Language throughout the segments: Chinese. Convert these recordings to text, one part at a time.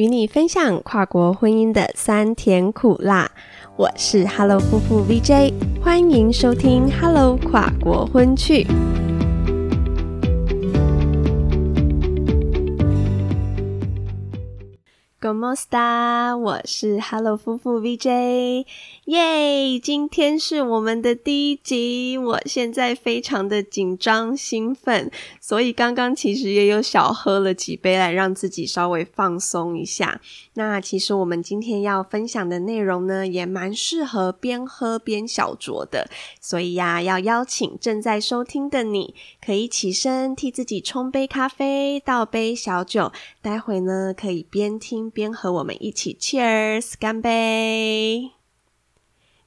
与你分享跨国婚姻的酸甜苦辣。我是 Hello 夫妇 VJ，欢迎收听 Hello 跨国婚趣。Gomosta 我是 Hello 夫妇 VJ，耶！今天是我们的第一集，我现在非常的紧张兴奋，所以刚刚其实也有小喝了几杯来让自己稍微放松一下。那其实我们今天要分享的内容呢，也蛮适合边喝边小酌的，所以呀，要邀请正在收听的你，可以起身替自己冲杯咖啡，倒杯小酒，待会呢可以边听。边和我们一起 Cheers 干杯！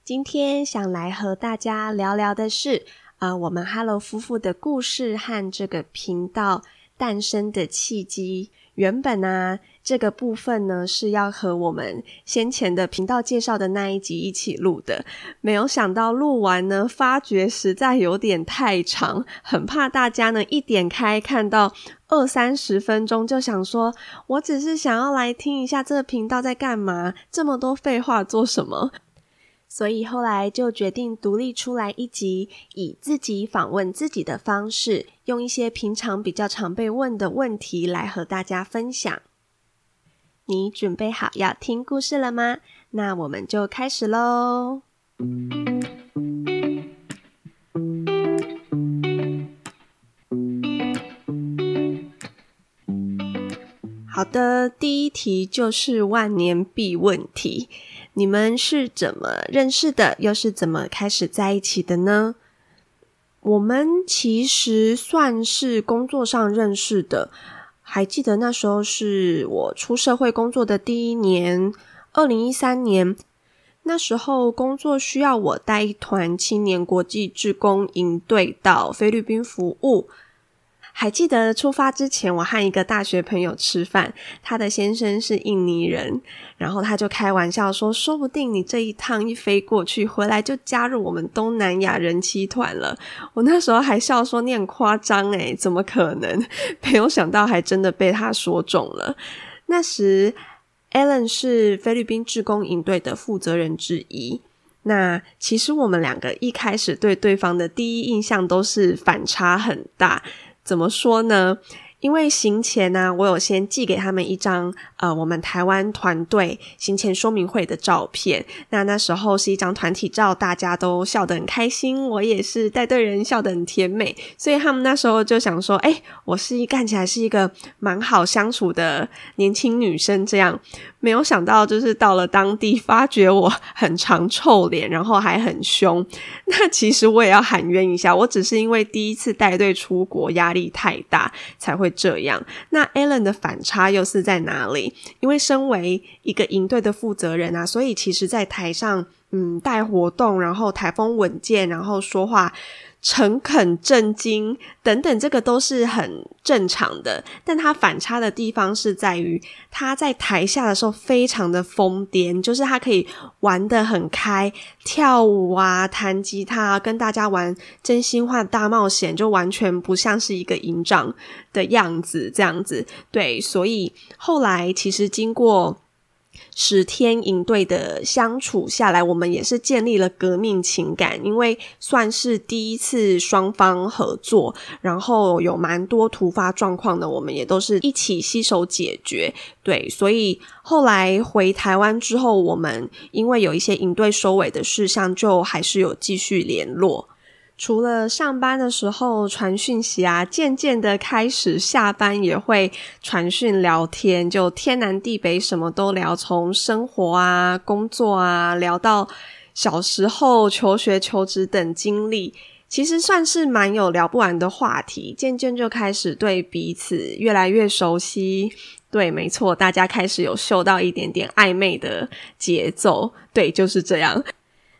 今天想来和大家聊聊的是，呃，我们 Hello 夫妇的故事和这个频道诞生的契机。原本呢，这个部分呢是要和我们先前的频道介绍的那一集一起录的，没有想到录完呢，发觉实在有点太长，很怕大家呢一点开看到二三十分钟就想说，我只是想要来听一下这个频道在干嘛，这么多废话做什么？所以后来就决定独立出来一集，以自己访问自己的方式，用一些平常比较常被问的问题来和大家分享。你准备好要听故事了吗？那我们就开始喽。好的，第一题就是万年必问题。你们是怎么认识的？又是怎么开始在一起的呢？我们其实算是工作上认识的。还记得那时候是我出社会工作的第一年，二零一三年。那时候工作需要我带一团青年国际志工营队到菲律宾服务。还记得出发之前，我和一个大学朋友吃饭，他的先生是印尼人，然后他就开玩笑说：“说不定你这一趟一飞过去，回来就加入我们东南亚人妻团了。”我那时候还笑说：“你很夸张诶，怎么可能？” 没有想到还真的被他说中了。那时，Allen 是菲律宾志工营队的负责人之一。那其实我们两个一开始对对方的第一印象都是反差很大。怎么说呢？因为行前呢，我有先寄给他们一张呃，我们台湾团队行前说明会的照片。那那时候是一张团体照，大家都笑得很开心，我也是带队人笑得很甜美，所以他们那时候就想说：“哎，我是一看起来是一个蛮好相处的年轻女生。”这样没有想到，就是到了当地，发觉我很长臭脸，然后还很凶。那其实我也要喊冤一下，我只是因为第一次带队出国，压力太大才会。这样，那 Allen 的反差又是在哪里？因为身为一个营队的负责人啊，所以其实在台上，嗯，带活动，然后台风稳健，然后说话。诚恳、震惊等等，这个都是很正常的。但他反差的地方是在于，他在台下的时候非常的疯癫，就是他可以玩得很开，跳舞啊、弹吉他，跟大家玩真心话大冒险，就完全不像是一个营长的样子这样子。对，所以后来其实经过。十天营队的相处下来，我们也是建立了革命情感，因为算是第一次双方合作，然后有蛮多突发状况的，我们也都是一起携手解决。对，所以后来回台湾之后，我们因为有一些营队收尾的事项，就还是有继续联络。除了上班的时候传讯息啊，渐渐的开始下班也会传讯聊天，就天南地北什么都聊，从生活啊、工作啊聊到小时候求学、求职等经历，其实算是蛮有聊不完的话题。渐渐就开始对彼此越来越熟悉。对，没错，大家开始有嗅到一点点暧昧的节奏。对，就是这样。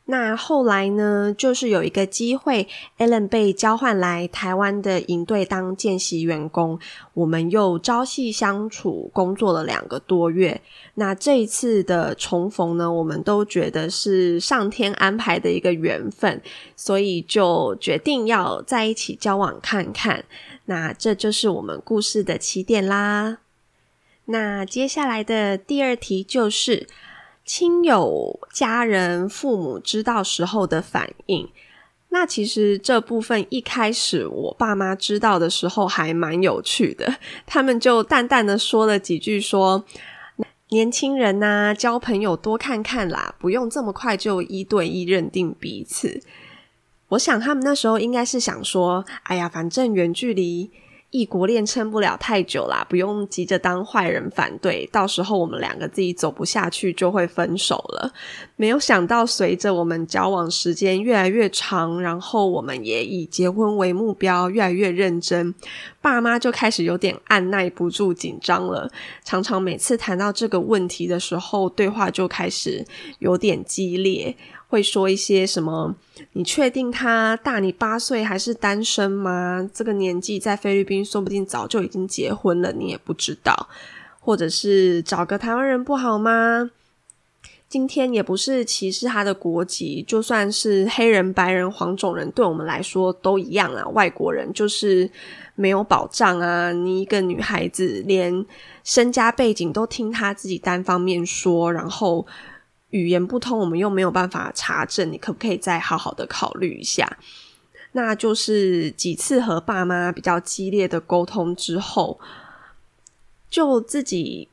那后来呢？就是有一个机会，Allen 被交换来台湾的营队当见习员工，我们又朝夕相处，工作了两个多月。那这一次的重逢呢，我们都觉得是上天安排的一个缘分，所以就决定要在一起交往看看。那这就是我们故事的起点啦。那接下来的第二题就是亲友、家人、父母知道时候的反应。那其实这部分一开始我爸妈知道的时候还蛮有趣的，他们就淡淡的说了几句，说年轻人呐，交朋友多看看啦，不用这么快就一对一认定彼此。我想他们那时候应该是想说，哎呀，反正远距离。异国恋撑不了太久啦，不用急着当坏人反对，到时候我们两个自己走不下去就会分手了。没有想到，随着我们交往时间越来越长，然后我们也以结婚为目标，越来越认真，爸妈就开始有点按耐不住紧张了。常常每次谈到这个问题的时候，对话就开始有点激烈。会说一些什么？你确定他大你八岁还是单身吗？这个年纪在菲律宾，说不定早就已经结婚了，你也不知道。或者是找个台湾人不好吗？今天也不是歧视他的国籍，就算是黑人、白人、黄种人，对我们来说都一样啊。外国人就是没有保障啊！你一个女孩子，连身家背景都听他自己单方面说，然后。语言不通，我们又没有办法查证，你可不可以再好好的考虑一下？那就是几次和爸妈比较激烈的沟通之后，就自己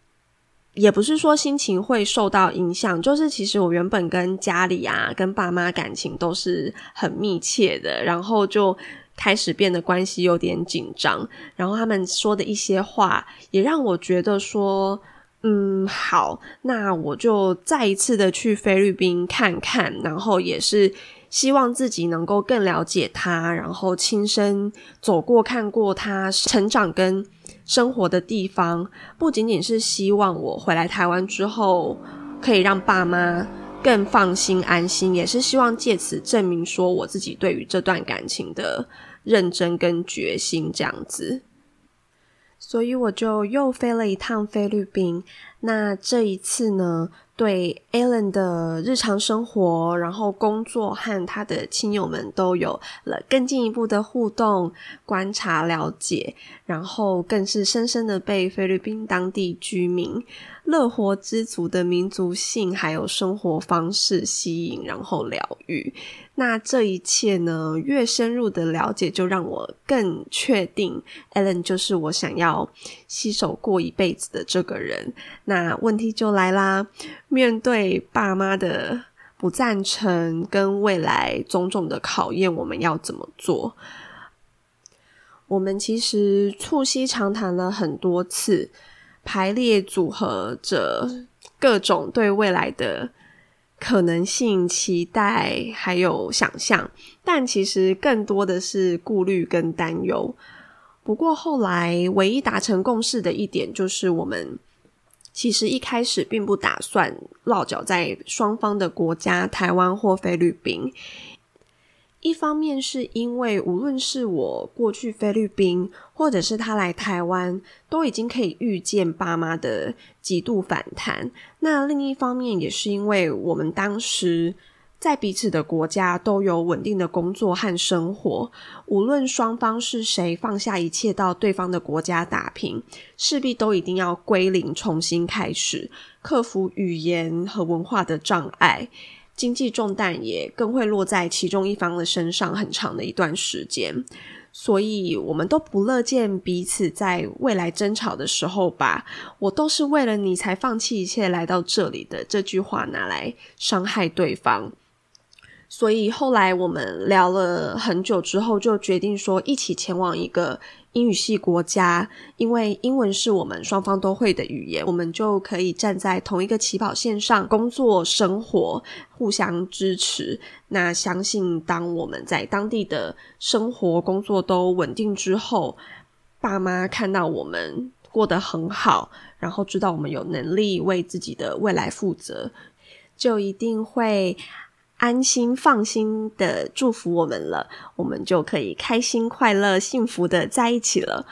也不是说心情会受到影响，就是其实我原本跟家里啊、跟爸妈感情都是很密切的，然后就开始变得关系有点紧张，然后他们说的一些话也让我觉得说。嗯，好，那我就再一次的去菲律宾看看，然后也是希望自己能够更了解他，然后亲身走过看过他成长跟生活的地方，不仅仅是希望我回来台湾之后可以让爸妈更放心安心，也是希望借此证明说我自己对于这段感情的认真跟决心，这样子。所以我就又飞了一趟菲律宾。那这一次呢，对 Alan 的日常生活，然后工作和他的亲友们都有了更进一步的互动、观察、了解，然后更是深深的被菲律宾当地居民。乐活知足的民族性还有生活方式吸引，然后疗愈。那这一切呢，越深入的了解，就让我更确定，Allen 就是我想要携手过一辈子的这个人。那问题就来啦，面对爸妈的不赞成跟未来种种的考验，我们要怎么做？我们其实促膝长谈了很多次。排列组合着各种对未来的可能性、期待还有想象，但其实更多的是顾虑跟担忧。不过后来唯一达成共识的一点，就是我们其实一开始并不打算落脚在双方的国家——台湾或菲律宾。一方面是因为，无论是我过去菲律宾，或者是他来台湾，都已经可以预见爸妈的极度反弹。那另一方面，也是因为我们当时在彼此的国家都有稳定的工作和生活，无论双方是谁放下一切到对方的国家打拼，势必都一定要归零，重新开始，克服语言和文化的障碍。经济重担也更会落在其中一方的身上，很长的一段时间，所以我们都不乐见彼此在未来争吵的时候，把我都是为了你才放弃一切来到这里的这句话拿来伤害对方。所以后来我们聊了很久之后，就决定说一起前往一个。英语系国家，因为英文是我们双方都会的语言，我们就可以站在同一个起跑线上工作、生活，互相支持。那相信当我们在当地的生活、工作都稳定之后，爸妈看到我们过得很好，然后知道我们有能力为自己的未来负责，就一定会。安心放心的祝福我们了，我们就可以开心快乐幸福的在一起了。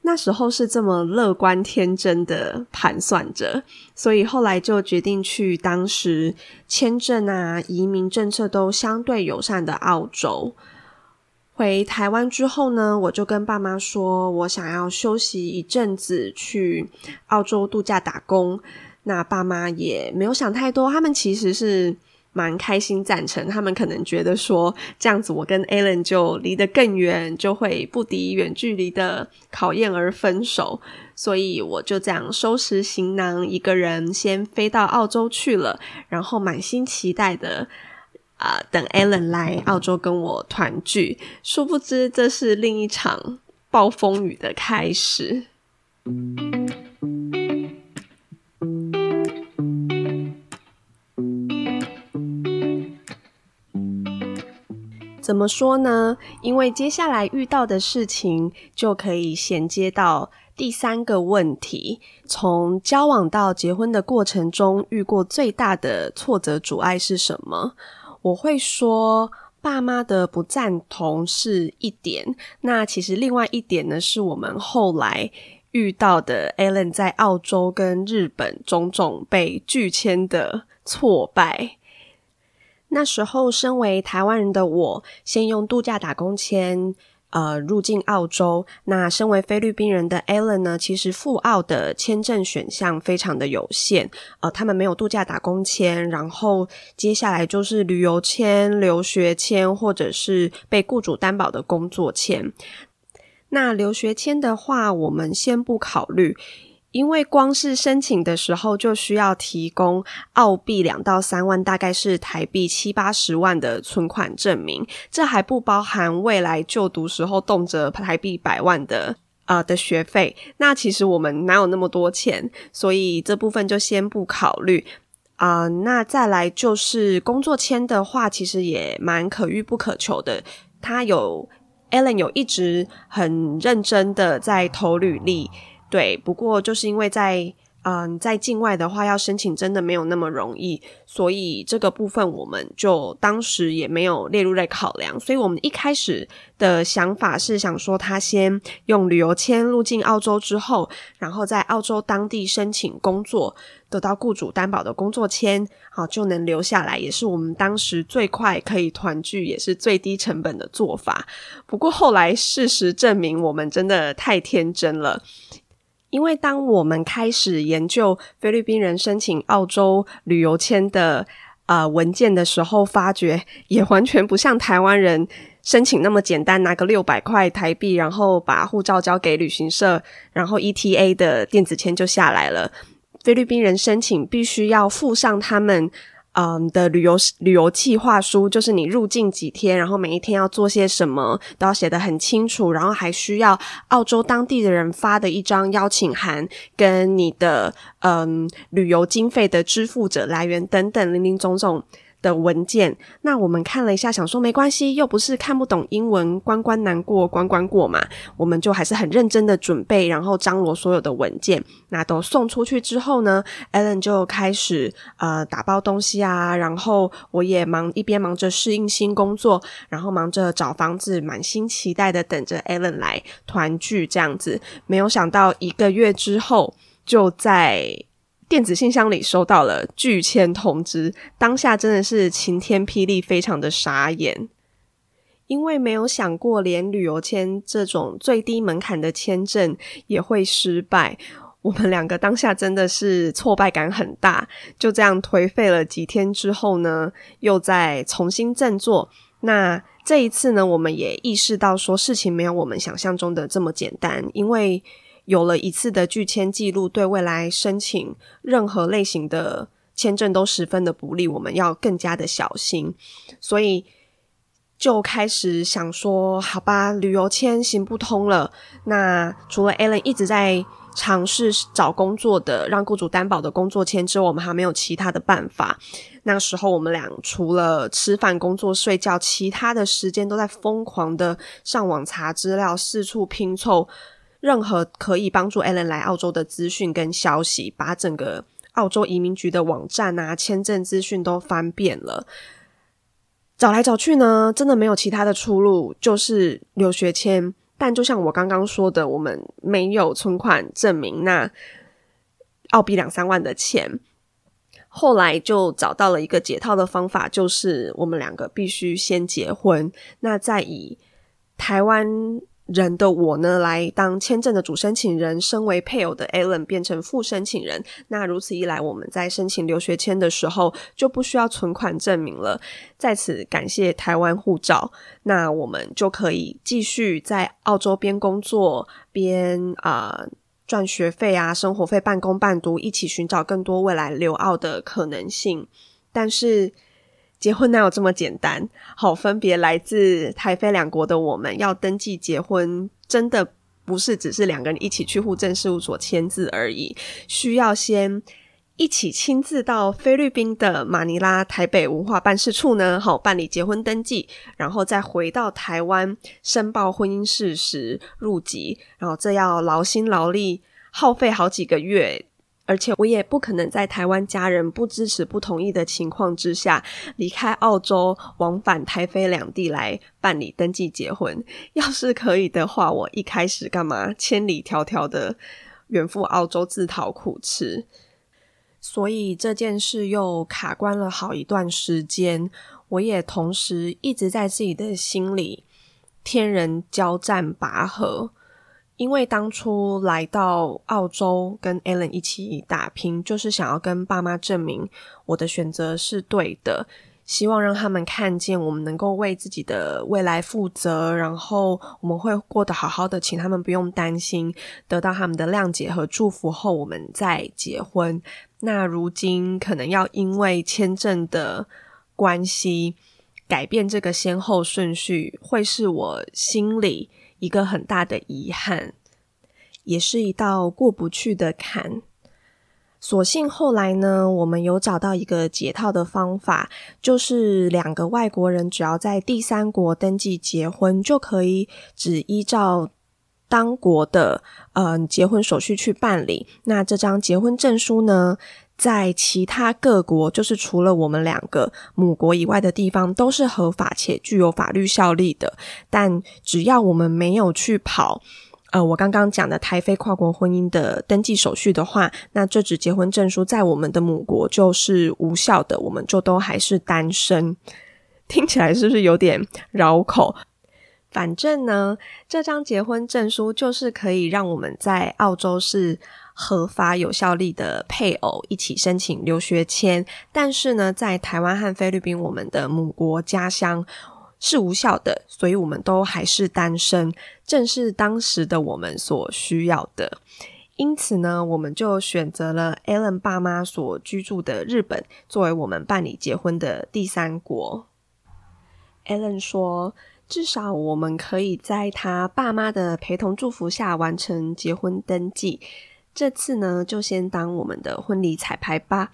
那时候是这么乐观天真的盘算着，所以后来就决定去当时签证啊、移民政策都相对友善的澳洲。回台湾之后呢，我就跟爸妈说，我想要休息一阵子，去澳洲度假打工。那爸妈也没有想太多，他们其实是蛮开心赞成。他们可能觉得说，这样子我跟 Alan 就离得更远，就会不敌远距离的考验而分手。所以我就这样收拾行囊，一个人先飞到澳洲去了，然后满心期待的。啊！等 Alan 来澳洲跟我团聚，殊不知这是另一场暴风雨的开始。怎么说呢？因为接下来遇到的事情就可以衔接到第三个问题：从交往到结婚的过程中，遇过最大的挫折阻碍是什么？我会说，爸妈的不赞同是一点。那其实另外一点呢，是我们后来遇到的 Alan 在澳洲跟日本种种被拒签的挫败。那时候，身为台湾人的我，先用度假打工签。呃，入境澳洲，那身为菲律宾人的 Alan 呢，其实赴澳的签证选项非常的有限，呃，他们没有度假打工签，然后接下来就是旅游签、留学签，或者是被雇主担保的工作签。那留学签的话，我们先不考虑。因为光是申请的时候就需要提供澳币两到三万，大概是台币七八十万的存款证明，这还不包含未来就读时候动辄台币百万的呃的学费。那其实我们哪有那么多钱，所以这部分就先不考虑啊。那再来就是工作签的话，其实也蛮可遇不可求的。他有 Alan 有一直很认真的在投履历。对，不过就是因为在嗯在境外的话，要申请真的没有那么容易，所以这个部分我们就当时也没有列入在考量。所以我们一开始的想法是想说，他先用旅游签入境澳洲之后，然后在澳洲当地申请工作，得到雇主担保的工作签，好就能留下来，也是我们当时最快可以团聚，也是最低成本的做法。不过后来事实证明，我们真的太天真了。因为当我们开始研究菲律宾人申请澳洲旅游签的呃文件的时候，发觉也完全不像台湾人申请那么简单，拿个六百块台币，然后把护照交给旅行社，然后 ETA 的电子签就下来了。菲律宾人申请必须要附上他们。嗯的旅游旅游计划书，就是你入境几天，然后每一天要做些什么，都要写的很清楚，然后还需要澳洲当地的人发的一张邀请函，跟你的嗯旅游经费的支付者来源等等，零零总总。的文件，那我们看了一下，想说没关系，又不是看不懂英文，关关难过关关过嘛，我们就还是很认真的准备，然后张罗所有的文件，那都送出去之后呢，Allen 就开始呃打包东西啊，然后我也忙一边忙着适应新工作，然后忙着找房子，满心期待的等着 Allen 来团聚这样子，没有想到一个月之后就在。电子信箱里收到了拒签通知，当下真的是晴天霹雳，非常的傻眼，因为没有想过连旅游签这种最低门槛的签证也会失败。我们两个当下真的是挫败感很大，就这样颓废了几天之后呢，又再重新振作。那这一次呢，我们也意识到说事情没有我们想象中的这么简单，因为。有了一次的拒签记录，对未来申请任何类型的签证都十分的不利。我们要更加的小心，所以就开始想说：好吧，旅游签行不通了。那除了 Alan 一直在尝试找工作的，让雇主担保的工作签之外，我们还没有其他的办法。那时候我们俩除了吃饭、工作、睡觉，其他的时间都在疯狂的上网查资料，四处拼凑。任何可以帮助 Allen 来澳洲的资讯跟消息，把整个澳洲移民局的网站啊、签证资讯都翻遍了，找来找去呢，真的没有其他的出路，就是留学签。但就像我刚刚说的，我们没有存款证明，那澳币两三万的钱，后来就找到了一个解套的方法，就是我们两个必须先结婚，那再以。台湾人的我呢，来当签证的主申请人，身为配偶的 Alan 变成副申请人。那如此一来，我们在申请留学签的时候就不需要存款证明了。在此感谢台湾护照，那我们就可以继续在澳洲边工作边啊赚学费啊、生活费，半工半读，一起寻找更多未来留澳的可能性。但是。结婚哪有这么简单？好，分别来自台非两国的我们要登记结婚，真的不是只是两个人一起去户政事务所签字而已，需要先一起亲自到菲律宾的马尼拉台北文化办事处呢，好办理结婚登记，然后再回到台湾申报婚姻事实入籍，然后这要劳心劳力，耗费好几个月。而且我也不可能在台湾家人不支持、不同意的情况之下离开澳洲，往返台非两地来办理登记结婚。要是可以的话，我一开始干嘛千里迢迢的远赴澳洲自讨苦吃？所以这件事又卡关了好一段时间。我也同时一直在自己的心里天人交战拔河。因为当初来到澳洲跟 Allen 一起打拼，就是想要跟爸妈证明我的选择是对的，希望让他们看见我们能够为自己的未来负责，然后我们会过得好好的，请他们不用担心，得到他们的谅解和祝福后，我们再结婚。那如今可能要因为签证的关系改变这个先后顺序，会是我心里。一个很大的遗憾，也是一道过不去的坎。所幸后来呢，我们有找到一个解套的方法，就是两个外国人只要在第三国登记结婚，就可以只依照当国的嗯结婚手续去办理。那这张结婚证书呢？在其他各国，就是除了我们两个母国以外的地方，都是合法且具有法律效力的。但只要我们没有去跑，呃，我刚刚讲的台非跨国婚姻的登记手续的话，那这纸结婚证书在我们的母国就是无效的，我们就都还是单身。听起来是不是有点绕口？反正呢，这张结婚证书就是可以让我们在澳洲是。合法有效力的配偶一起申请留学签，但是呢，在台湾和菲律宾，我们的母国家乡是无效的，所以我们都还是单身，正是当时的我们所需要的。因此呢，我们就选择了 Alan 爸妈所居住的日本作为我们办理结婚的第三国。Alan 说，至少我们可以在他爸妈的陪同祝福下完成结婚登记。这次呢，就先当我们的婚礼彩排吧。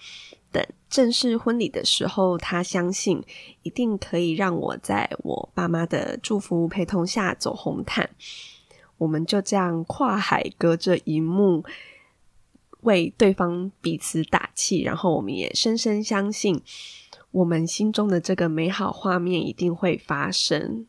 等正式婚礼的时候，他相信一定可以让我在我爸妈的祝福陪同下走红毯。我们就这样跨海隔着一幕，为对方彼此打气。然后我们也深深相信，我们心中的这个美好画面一定会发生。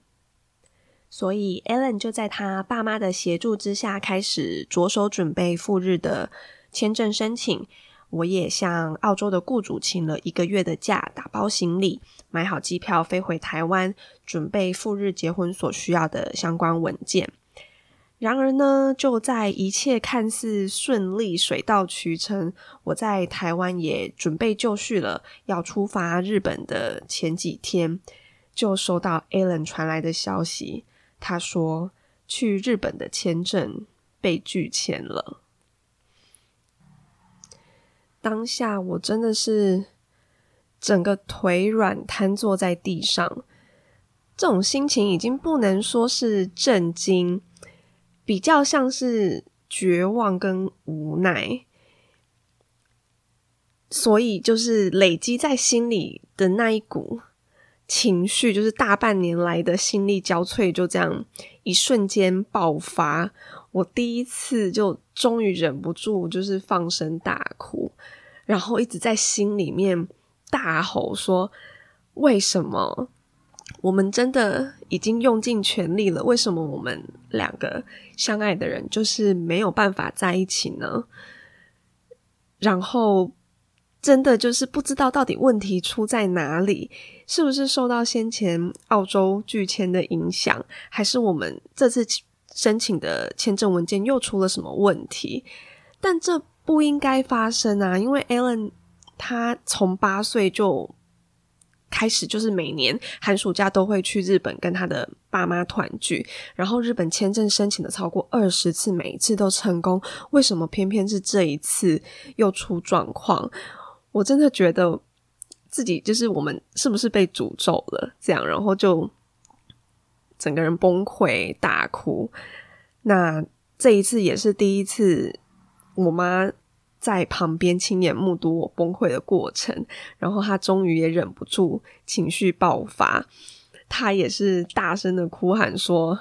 所以，Alan 就在他爸妈的协助之下，开始着手准备赴日的签证申请。我也向澳洲的雇主请了一个月的假，打包行李，买好机票飞回台湾，准备赴日结婚所需要的相关文件。然而呢，就在一切看似顺利、水到渠成，我在台湾也准备就绪了，要出发日本的前几天，就收到 Alan 传来的消息。他说：“去日本的签证被拒签了。”当下我真的是整个腿软，瘫坐在地上。这种心情已经不能说是震惊，比较像是绝望跟无奈。所以，就是累积在心里的那一股。情绪就是大半年来的心力交瘁，就这样一瞬间爆发。我第一次就终于忍不住，就是放声大哭，然后一直在心里面大吼说：“为什么我们真的已经用尽全力了？为什么我们两个相爱的人就是没有办法在一起呢？”然后真的就是不知道到底问题出在哪里，是不是受到先前澳洲拒签的影响，还是我们这次申请的签证文件又出了什么问题？但这不应该发生啊，因为 Alan 他从八岁就。开始就是每年寒暑假都会去日本跟他的爸妈团聚，然后日本签证申请的超过二十次，每一次都成功，为什么偏偏是这一次又出状况？我真的觉得自己就是我们是不是被诅咒了？这样，然后就整个人崩溃大哭。那这一次也是第一次，我妈。在旁边亲眼目睹我崩溃的过程，然后她终于也忍不住情绪爆发，她也是大声的哭喊说：“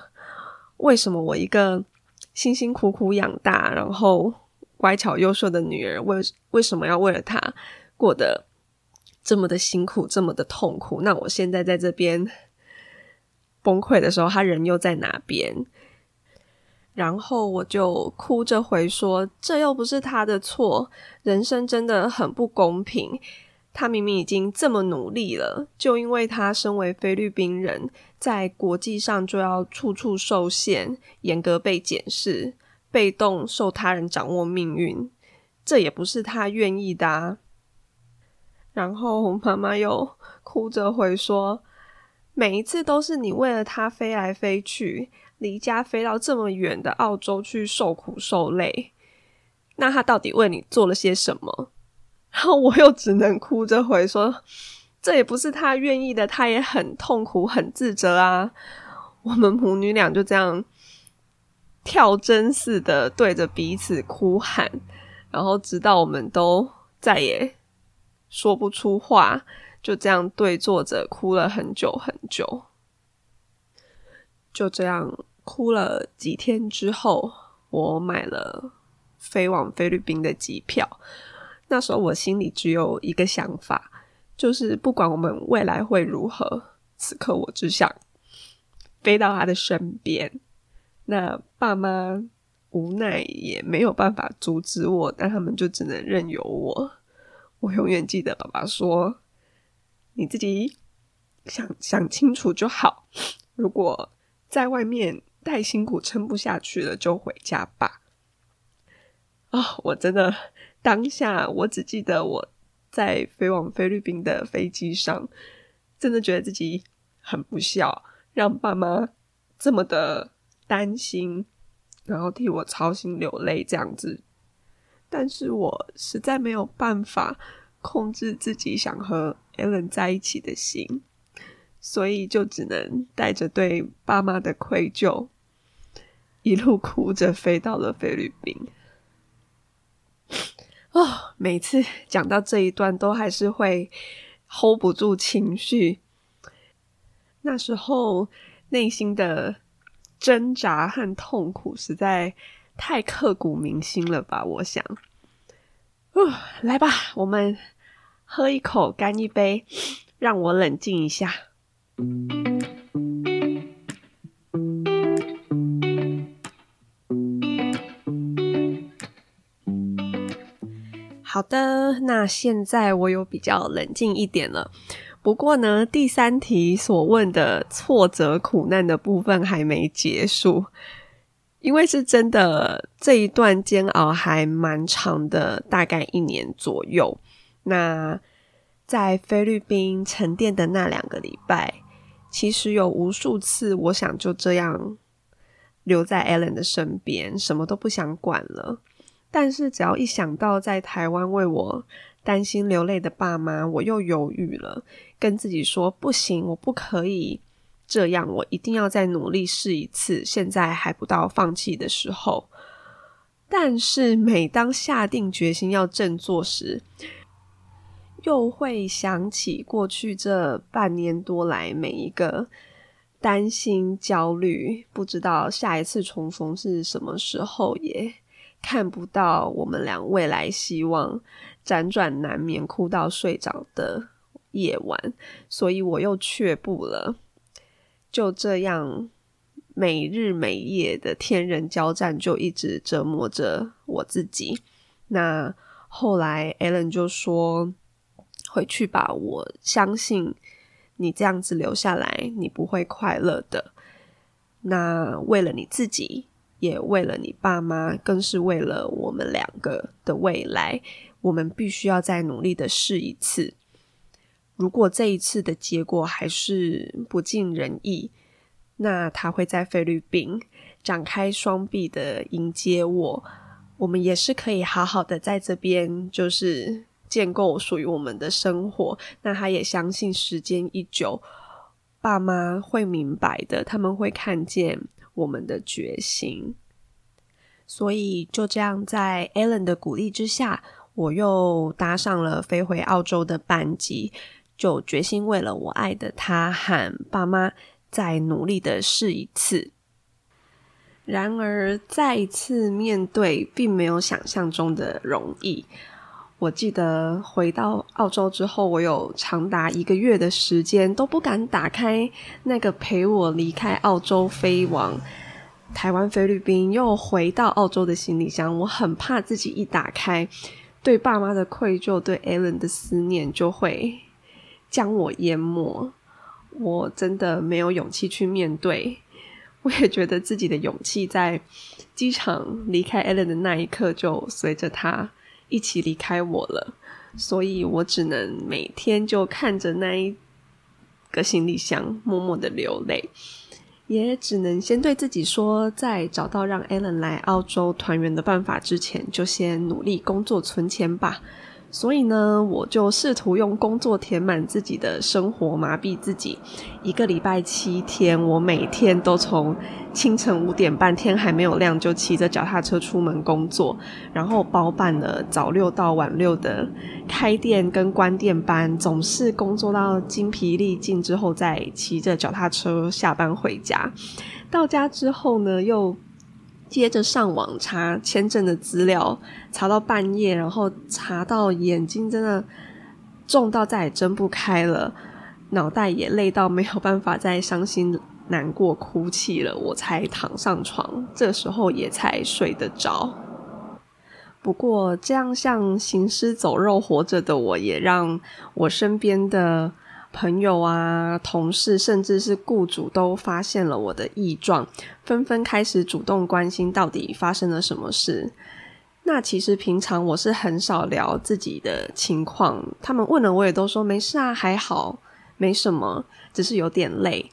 为什么我一个辛辛苦苦养大，然后乖巧优秀的女儿，为为什么要为了他过得这么的辛苦，这么的痛苦？那我现在在这边崩溃的时候，他人又在哪边？”然后我就哭着回说：“这又不是他的错，人生真的很不公平。他明明已经这么努力了，就因为他身为菲律宾人，在国际上就要处处受限，严格被检视，被动受他人掌握命运，这也不是他愿意的。”然后妈妈又哭着回说：“每一次都是你为了他飞来飞去。”离家飞到这么远的澳洲去受苦受累，那他到底为你做了些什么？然后我又只能哭着回说：“这也不是他愿意的，他也很痛苦、很自责啊。”我们母女俩就这样跳针似的对着彼此哭喊，然后直到我们都再也说不出话，就这样对坐着哭了很久很久，就这样。哭了几天之后，我买了飞往菲律宾的机票。那时候我心里只有一个想法，就是不管我们未来会如何，此刻我只想飞到他的身边。那爸妈无奈也没有办法阻止我，但他们就只能任由我。我永远记得爸爸说：“你自己想想清楚就好。如果在外面。”太辛苦，撑不下去了，就回家吧。啊，我真的当下，我只记得我在飞往菲律宾的飞机上，真的觉得自己很不孝，让爸妈这么的担心，然后替我操心流泪这样子。但是我实在没有办法控制自己想和 Allen 在一起的心，所以就只能带着对爸妈的愧疚。一路哭着飞到了菲律宾。哦，每次讲到这一段，都还是会 hold 不住情绪。那时候内心的挣扎和痛苦实在太刻骨铭心了吧？我想，哦，来吧，我们喝一口，干一杯，让我冷静一下。好的，那现在我有比较冷静一点了。不过呢，第三题所问的挫折苦难的部分还没结束，因为是真的这一段煎熬还蛮长的，大概一年左右。那在菲律宾沉淀的那两个礼拜，其实有无数次，我想就这样留在 Allen 的身边，什么都不想管了。但是只要一想到在台湾为我担心流泪的爸妈，我又犹豫了，跟自己说不行，我不可以这样，我一定要再努力试一次。现在还不到放弃的时候。但是每当下定决心要振作时，又会想起过去这半年多来每一个担心、焦虑，不知道下一次重逢是什么时候也。看不到我们俩未来希望，辗转难眠，哭到睡着的夜晚，所以我又却步了。就这样，每日每夜的天人交战，就一直折磨着我自己。那后来，Allen 就说：“回去吧，我相信你这样子留下来，你不会快乐的。那为了你自己，也为了你爸妈，更是为了我们两个的未来，我们必须要再努力的试一次。如果这一次的结果还是不尽人意，那他会在菲律宾展开双臂的迎接我。”我们也是可以好好的在这边，就是建构属于我们的生活。那他也相信时间一久，爸妈会明白的，他们会看见我们的决心。所以就这样，在 Alan 的鼓励之下，我又搭上了飞回澳洲的班机，就决心为了我爱的他和爸妈，再努力的试一次。然而，再一次面对，并没有想象中的容易。我记得回到澳洲之后，我有长达一个月的时间都不敢打开那个陪我离开澳洲飞往台湾、菲律宾，又回到澳洲的行李箱。我很怕自己一打开，对爸妈的愧疚，对 Alan 的思念就会将我淹没。我真的没有勇气去面对。我也觉得自己的勇气在机场离开 Allen 的那一刻就随着他一起离开我了，所以我只能每天就看着那一个行李箱默默的流泪，也只能先对自己说，在找到让 Allen 来澳洲团圆的办法之前，就先努力工作存钱吧。所以呢，我就试图用工作填满自己的生活，麻痹自己。一个礼拜七天，我每天都从清晨五点半天还没有亮就骑着脚踏车出门工作，然后包办了早六到晚六的开店跟关店班，总是工作到精疲力尽之后，再骑着脚踏车下班回家。到家之后呢，又。接着上网查签证的资料，查到半夜，然后查到眼睛真的重到再也睁不开了，脑袋也累到没有办法再伤心难过哭泣了，我才躺上床，这时候也才睡得着。不过这样像行尸走肉活着的我，也让我身边的。朋友啊，同事，甚至是雇主都发现了我的异状，纷纷开始主动关心到底发生了什么事。那其实平常我是很少聊自己的情况，他们问了我也都说没事啊，还好，没什么，只是有点累。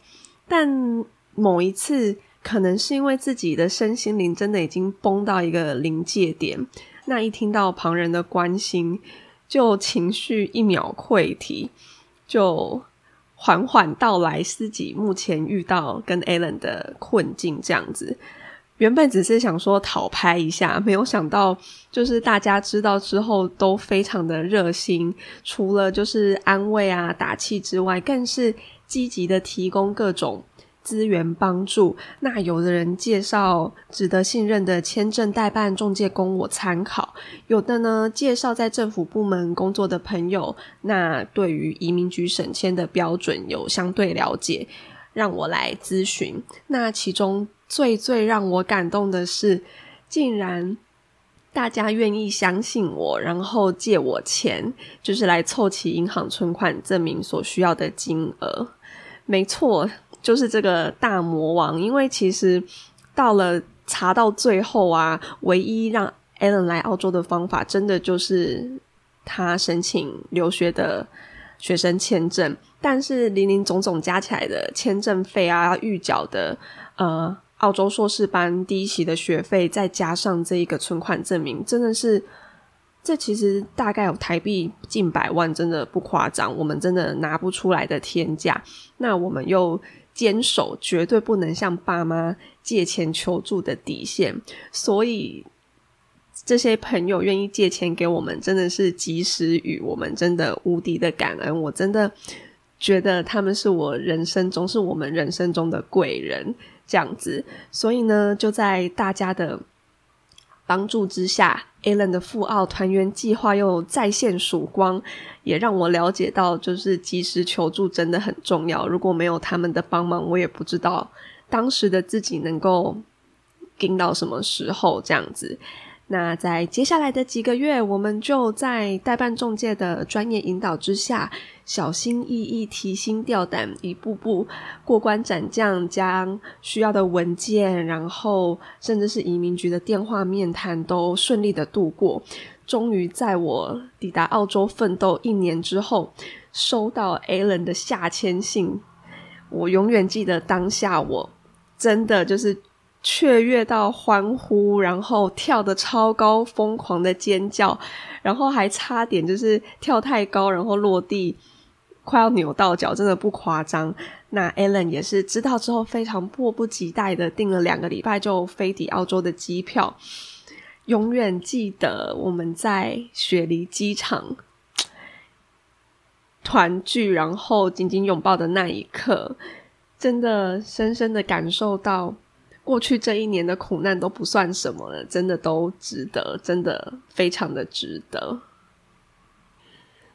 但某一次，可能是因为自己的身心灵真的已经崩到一个临界点，那一听到旁人的关心，就情绪一秒溃堤。就缓缓道来自己目前遇到跟 Alan 的困境，这样子。原本只是想说讨拍一下，没有想到就是大家知道之后都非常的热心，除了就是安慰啊打气之外，更是积极的提供各种。资源帮助，那有的人介绍值得信任的签证代办中介供我参考，有的呢介绍在政府部门工作的朋友，那对于移民局审签的标准有相对了解，让我来咨询。那其中最最让我感动的是，竟然大家愿意相信我，然后借我钱，就是来凑齐银行存款证明所需要的金额。没错。就是这个大魔王，因为其实到了查到最后啊，唯一让 Alan 来澳洲的方法，真的就是他申请留学的学生签证。但是零零总总加起来的签证费啊，预缴的呃澳洲硕士班第一期的学费，再加上这一个存款证明，真的是这其实大概有台币近百万，真的不夸张，我们真的拿不出来的天价。那我们又。坚守绝对不能向爸妈借钱求助的底线，所以这些朋友愿意借钱给我们，真的是及时雨，我们真的无敌的感恩。我真的觉得他们是我人生中，是我们人生中的贵人，这样子。所以呢，就在大家的。帮助之下，Alan 的赴澳团圆计划又再现曙光，也让我了解到，就是及时求助真的很重要。如果没有他们的帮忙，我也不知道当时的自己能够盯到什么时候这样子。那在接下来的几个月，我们就在代办中介的专业引导之下，小心翼翼、提心吊胆，一步步过关斩将，将需要的文件，然后甚至是移民局的电话面谈，都顺利的度过。终于在我抵达澳洲奋斗一年之后，收到 Alan 的下签信。我永远记得当下，我真的就是。雀跃到欢呼，然后跳的超高，疯狂的尖叫，然后还差点就是跳太高，然后落地快要扭到脚，真的不夸张。那 Alan 也是知道之后，非常迫不及待的订了两个礼拜就飞抵澳洲的机票。永远记得我们在雪梨机场团聚，然后紧紧拥抱的那一刻，真的深深的感受到。过去这一年的苦难都不算什么了，真的都值得，真的非常的值得。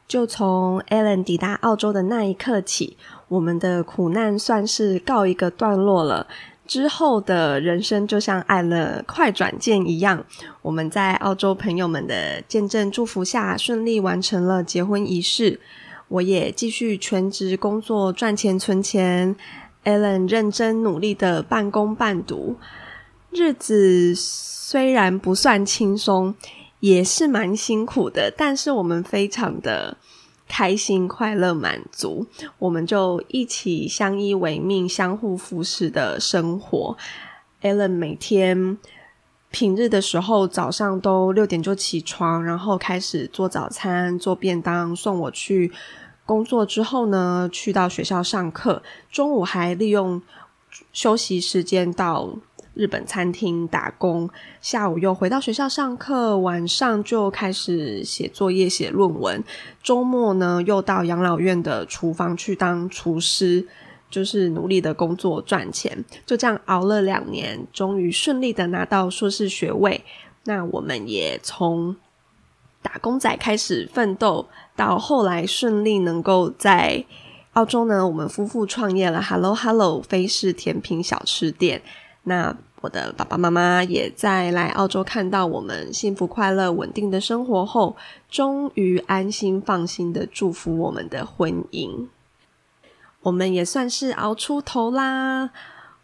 就从 Alan 抵达澳洲的那一刻起，我们的苦难算是告一个段落了。之后的人生就像按了快转键一样，我们在澳洲朋友们的见证祝福下，顺利完成了结婚仪式。我也继续全职工作，赚钱存钱。Alan 认真努力的半工半读，日子虽然不算轻松，也是蛮辛苦的，但是我们非常的开心、快乐、满足，我们就一起相依为命、相互扶持的生活。Alan 每天平日的时候早上都六点就起床，然后开始做早餐、做便当，送我去。工作之后呢，去到学校上课，中午还利用休息时间到日本餐厅打工，下午又回到学校上课，晚上就开始写作业、写论文，周末呢又到养老院的厨房去当厨师，就是努力的工作赚钱，就这样熬了两年，终于顺利的拿到硕士学位。那我们也从打工仔开始奋斗。到后来顺利能够在澳洲呢，我们夫妇创业了 Hello Hello 飞式甜品小吃店。那我的爸爸妈妈也在来澳洲看到我们幸福快乐稳定的生活后，终于安心放心的祝福我们的婚姻。我们也算是熬出头啦。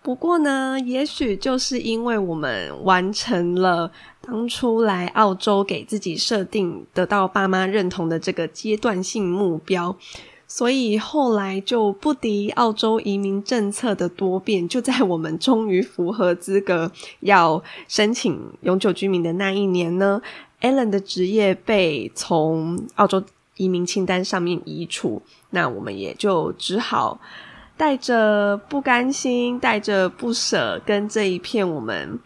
不过呢，也许就是因为我们完成了当初来澳洲给自己设定、得到爸妈认同的这个阶段性目标，所以后来就不敌澳洲移民政策的多变，就在我们终于符合资格要申请永久居民的那一年呢，Allen 的职业被从澳洲移民清单上面移除，那我们也就只好。带着不甘心，带着不舍，跟这一片我们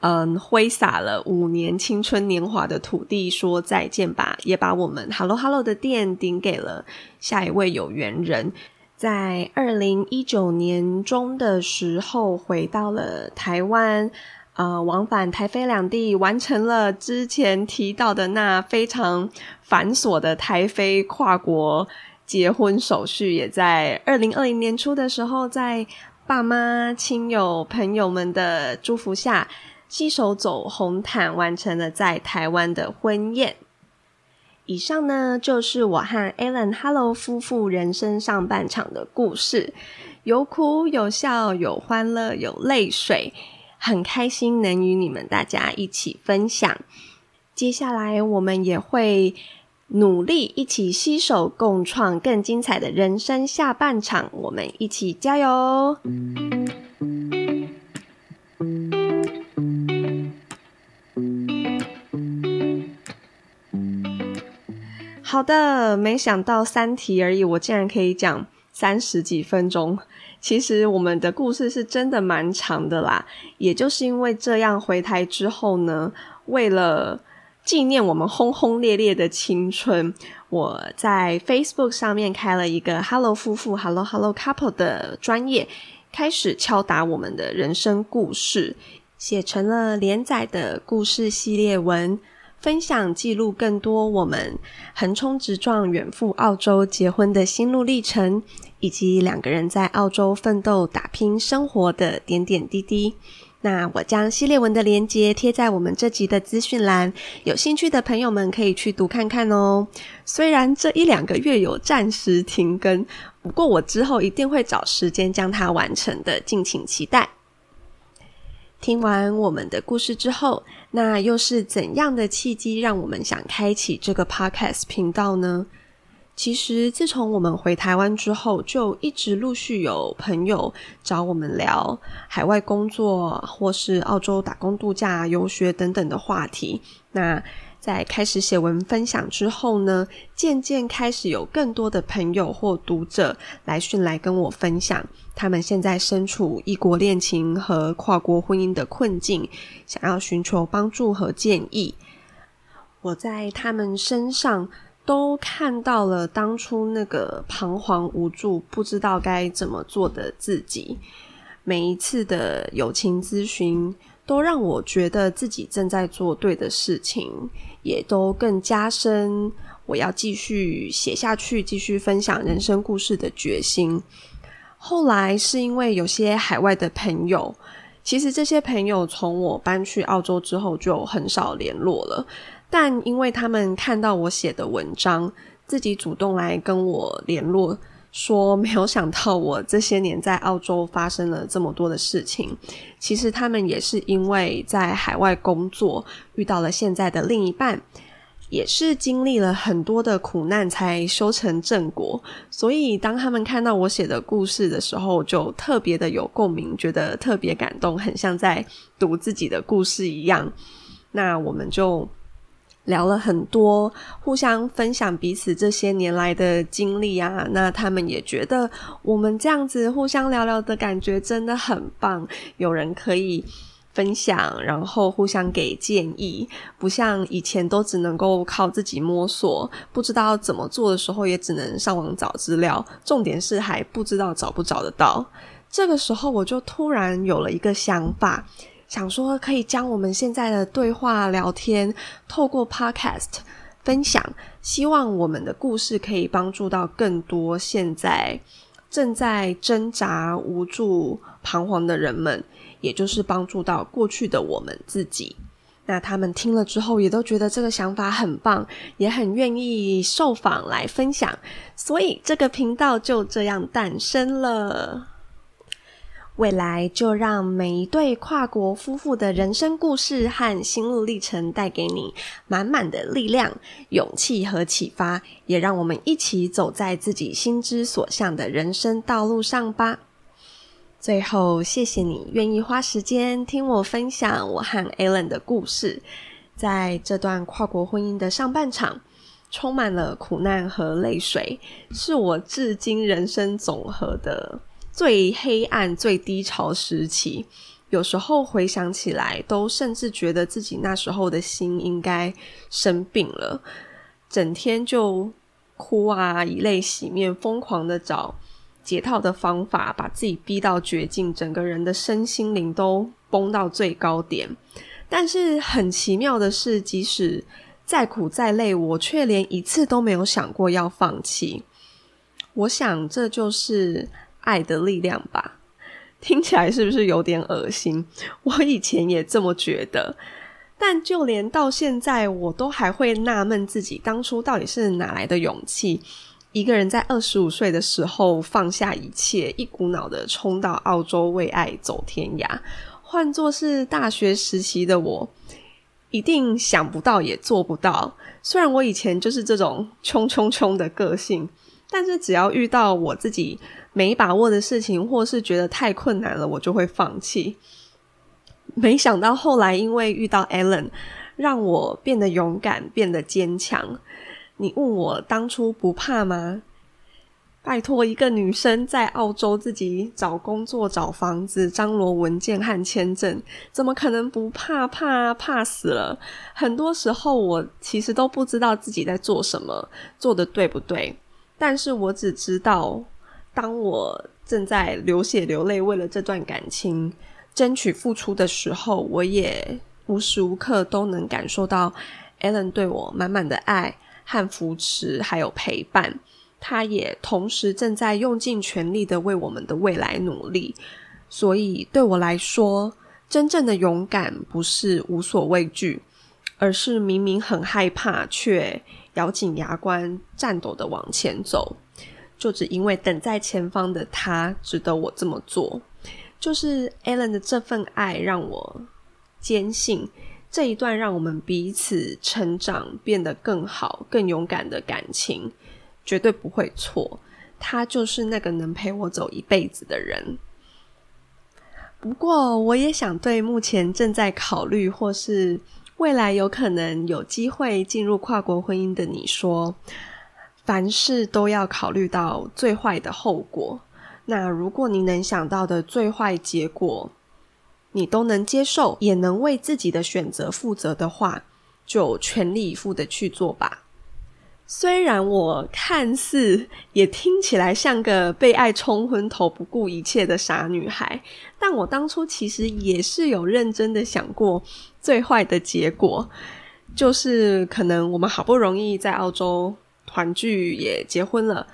嗯挥洒了五年青春年华的土地说再见吧，也把我们 Hello Hello 的店顶给了下一位有缘人。在二零一九年中的时候，回到了台湾，呃，往返台非两地，完成了之前提到的那非常繁琐的台非跨国。结婚手续也在二零二零年初的时候，在爸妈、亲友、朋友们的祝福下，携手走红毯，完成了在台湾的婚宴。以上呢，就是我和 Alan Hello 夫妇人生上半场的故事，有苦有笑，有欢乐有泪水，很开心能与你们大家一起分享。接下来我们也会。努力一起携手共创更精彩的人生下半场，我们一起加油！好的，没想到三题而已，我竟然可以讲三十几分钟。其实我们的故事是真的蛮长的啦，也就是因为这样，回台之后呢，为了。纪念我们轰轰烈烈的青春，我在 Facebook 上面开了一个 Hello 夫妇 Hello Hello Couple 的专业，开始敲打我们的人生故事，写成了连载的故事系列文，分享记录更多我们横冲直撞远赴澳洲结婚的心路历程，以及两个人在澳洲奋斗打拼生活的点点滴滴。那我将系列文的连接贴在我们这集的资讯栏，有兴趣的朋友们可以去读看看哦。虽然这一两个月有暂时停更，不过我之后一定会找时间将它完成的，敬请期待。听完我们的故事之后，那又是怎样的契机让我们想开启这个 podcast 频道呢？其实，自从我们回台湾之后，就一直陆续有朋友找我们聊海外工作，或是澳洲打工度假、游学等等的话题。那在开始写文分享之后呢，渐渐开始有更多的朋友或读者来讯来跟我分享，他们现在身处异国恋情和跨国婚姻的困境，想要寻求帮助和建议。我在他们身上。都看到了当初那个彷徨无助、不知道该怎么做的自己。每一次的友情咨询，都让我觉得自己正在做对的事情，也都更加深我要继续写下去、继续分享人生故事的决心。后来是因为有些海外的朋友，其实这些朋友从我搬去澳洲之后就很少联络了。但因为他们看到我写的文章，自己主动来跟我联络，说没有想到我这些年在澳洲发生了这么多的事情。其实他们也是因为在海外工作，遇到了现在的另一半，也是经历了很多的苦难才修成正果。所以当他们看到我写的故事的时候，就特别的有共鸣，觉得特别感动，很像在读自己的故事一样。那我们就。聊了很多，互相分享彼此这些年来的经历啊。那他们也觉得我们这样子互相聊聊的感觉真的很棒，有人可以分享，然后互相给建议，不像以前都只能够靠自己摸索，不知道怎么做的时候也只能上网找资料，重点是还不知道找不找得到。这个时候我就突然有了一个想法。想说可以将我们现在的对话聊天透过 Podcast 分享，希望我们的故事可以帮助到更多现在正在挣扎、无助、彷徨的人们，也就是帮助到过去的我们自己。那他们听了之后，也都觉得这个想法很棒，也很愿意受访来分享，所以这个频道就这样诞生了。未来就让每一对跨国夫妇的人生故事和心路历程带给你满满的力量、勇气和启发，也让我们一起走在自己心之所向的人生道路上吧。最后，谢谢你愿意花时间听我分享我和 Alan 的故事。在这段跨国婚姻的上半场，充满了苦难和泪水，是我至今人生总和的。最黑暗、最低潮时期，有时候回想起来，都甚至觉得自己那时候的心应该生病了，整天就哭啊，以泪洗面，疯狂的找解套的方法，把自己逼到绝境，整个人的身心灵都崩到最高点。但是很奇妙的是，即使再苦再累，我却连一次都没有想过要放弃。我想，这就是。爱的力量吧，听起来是不是有点恶心？我以前也这么觉得，但就连到现在，我都还会纳闷自己当初到底是哪来的勇气，一个人在二十五岁的时候放下一切，一股脑的冲到澳洲为爱走天涯。换作是大学时期的我，一定想不到也做不到。虽然我以前就是这种冲冲冲的个性，但是只要遇到我自己。没把握的事情，或是觉得太困难了，我就会放弃。没想到后来因为遇到 Allen，让我变得勇敢，变得坚强。你问我当初不怕吗？拜托，一个女生在澳洲自己找工作、找房子、张罗文件和签证，怎么可能不怕？怕怕死了！很多时候，我其实都不知道自己在做什么，做的对不对。但是我只知道。当我正在流血流泪，为了这段感情争取付出的时候，我也无时无刻都能感受到 Alan 对我满满的爱和扶持，还有陪伴。他也同时正在用尽全力的为我们的未来努力。所以对我来说，真正的勇敢不是无所畏惧，而是明明很害怕，却咬紧牙关、颤抖的往前走，就只因为等在前方的他值得我这么做。就是 Alan 的这份爱，让我坚信这一段让我们彼此成长、变得更好、更勇敢的感情绝对不会错。他就是那个能陪我走一辈子的人。不过，我也想对目前正在考虑或是未来有可能有机会进入跨国婚姻的你说：凡事都要考虑到最坏的后果。那如果你能想到的最坏结果，你都能接受，也能为自己的选择负责的话，就全力以赴的去做吧。虽然我看似也听起来像个被爱冲昏头、不顾一切的傻女孩，但我当初其实也是有认真的想过最坏的结果，就是可能我们好不容易在澳洲团聚，也结婚了，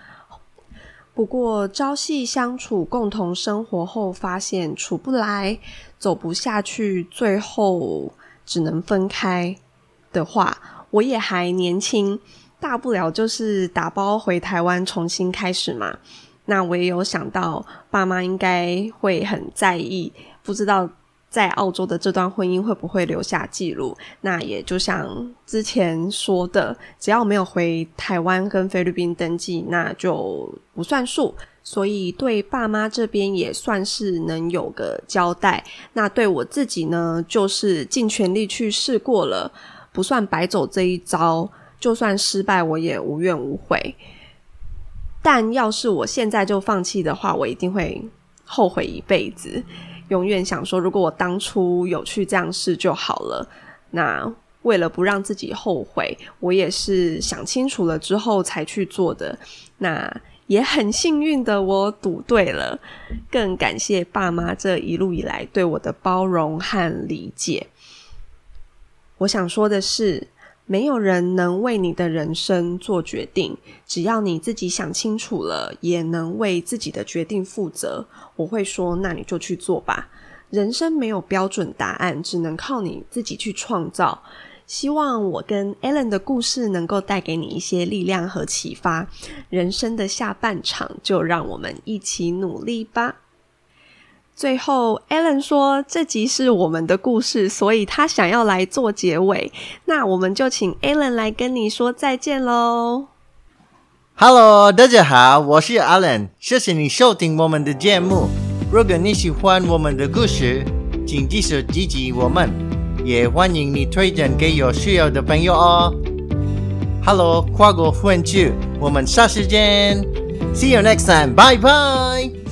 不过朝夕相处、共同生活后，发现处不来、走不下去，最后只能分开的话，我也还年轻。大不了就是打包回台湾重新开始嘛。那我也有想到，爸妈应该会很在意，不知道在澳洲的这段婚姻会不会留下记录。那也就像之前说的，只要没有回台湾跟菲律宾登记，那就不算数。所以对爸妈这边也算是能有个交代。那对我自己呢，就是尽全力去试过了，不算白走这一招。就算失败，我也无怨无悔。但要是我现在就放弃的话，我一定会后悔一辈子。永远想说，如果我当初有去这样试就好了。那为了不让自己后悔，我也是想清楚了之后才去做的。那也很幸运的，我赌对了。更感谢爸妈这一路以来对我的包容和理解。我想说的是。没有人能为你的人生做决定，只要你自己想清楚了，也能为自己的决定负责。我会说，那你就去做吧。人生没有标准答案，只能靠你自己去创造。希望我跟 Alan 的故事能够带给你一些力量和启发。人生的下半场，就让我们一起努力吧。最后，Alan 说这集是我们的故事，所以他想要来做结尾。那我们就请 Alan 来跟你说再见喽。Hello，大家好，我是 Alan，谢谢你收听我们的节目。如果你喜欢我们的故事，请继续支持我们，也欢迎你推荐给有需要的朋友哦。Hello，跨国混聚，我们下次见，See you next time，拜拜。